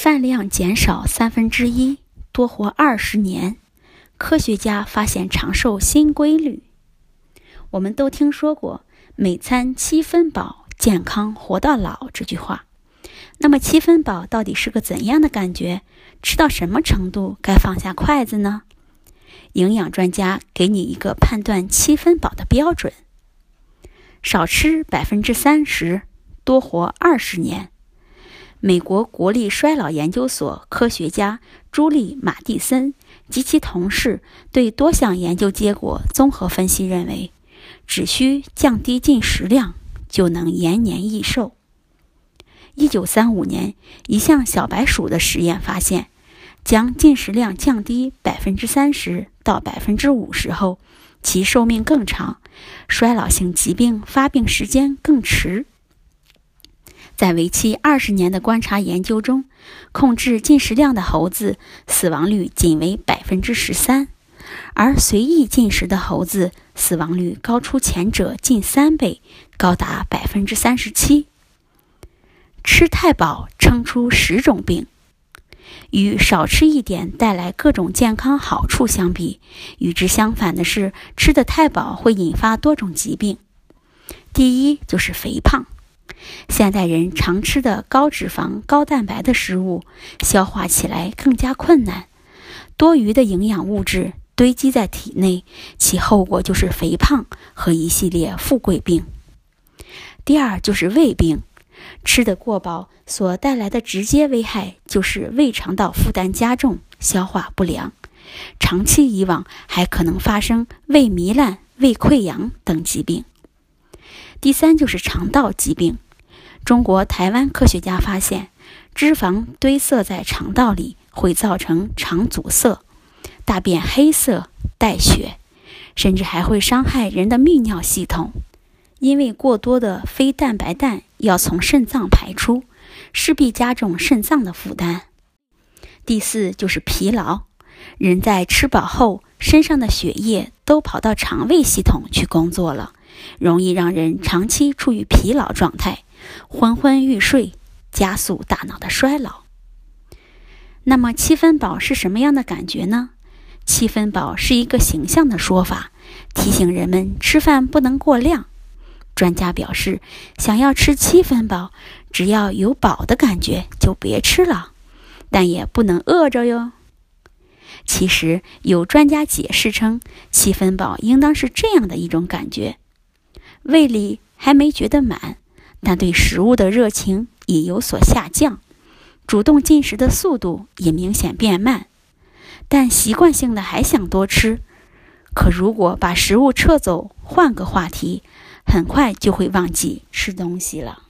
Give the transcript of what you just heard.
饭量减少三分之一，多活二十年。科学家发现长寿新规律。我们都听说过“每餐七分饱，健康活到老”这句话。那么七分饱到底是个怎样的感觉？吃到什么程度该放下筷子呢？营养专家给你一个判断七分饱的标准：少吃百分之三十，多活二十年。美国国立衰老研究所科学家朱莉·马蒂森及其同事对多项研究结果综合分析认为，只需降低进食量就能延年益寿。一九三五年，一项小白鼠的实验发现，将进食量降低百分之三十到百分之五十后，其寿命更长，衰老性疾病发病时间更迟。在为期二十年的观察研究中，控制进食量的猴子死亡率仅为百分之十三，而随意进食的猴子死亡率高出前者近三倍，高达百分之三十七。吃太饱撑出十种病，与少吃一点带来各种健康好处相比，与之相反的是，吃的太饱会引发多种疾病。第一就是肥胖。现代人常吃的高脂肪、高蛋白的食物，消化起来更加困难，多余的营养物质堆积在体内，其后果就是肥胖和一系列富贵病。第二就是胃病，吃得过饱所带来的直接危害就是胃肠道负担加重、消化不良，长期以往还可能发生胃糜烂、胃溃疡等疾病。第三就是肠道疾病。中国台湾科学家发现，脂肪堆塞在肠道里会造成肠阻塞，大便黑色带血，甚至还会伤害人的泌尿系统。因为过多的非蛋白氮要从肾脏排出，势必加重肾脏的负担。第四就是疲劳，人在吃饱后，身上的血液都跑到肠胃系统去工作了，容易让人长期处于疲劳状态。昏昏欲睡，加速大脑的衰老。那么七分饱是什么样的感觉呢？七分饱是一个形象的说法，提醒人们吃饭不能过量。专家表示，想要吃七分饱，只要有饱的感觉就别吃了，但也不能饿着哟。其实有专家解释称，七分饱应当是这样的一种感觉：胃里还没觉得满。但对食物的热情也有所下降，主动进食的速度也明显变慢，但习惯性的还想多吃。可如果把食物撤走，换个话题，很快就会忘记吃东西了。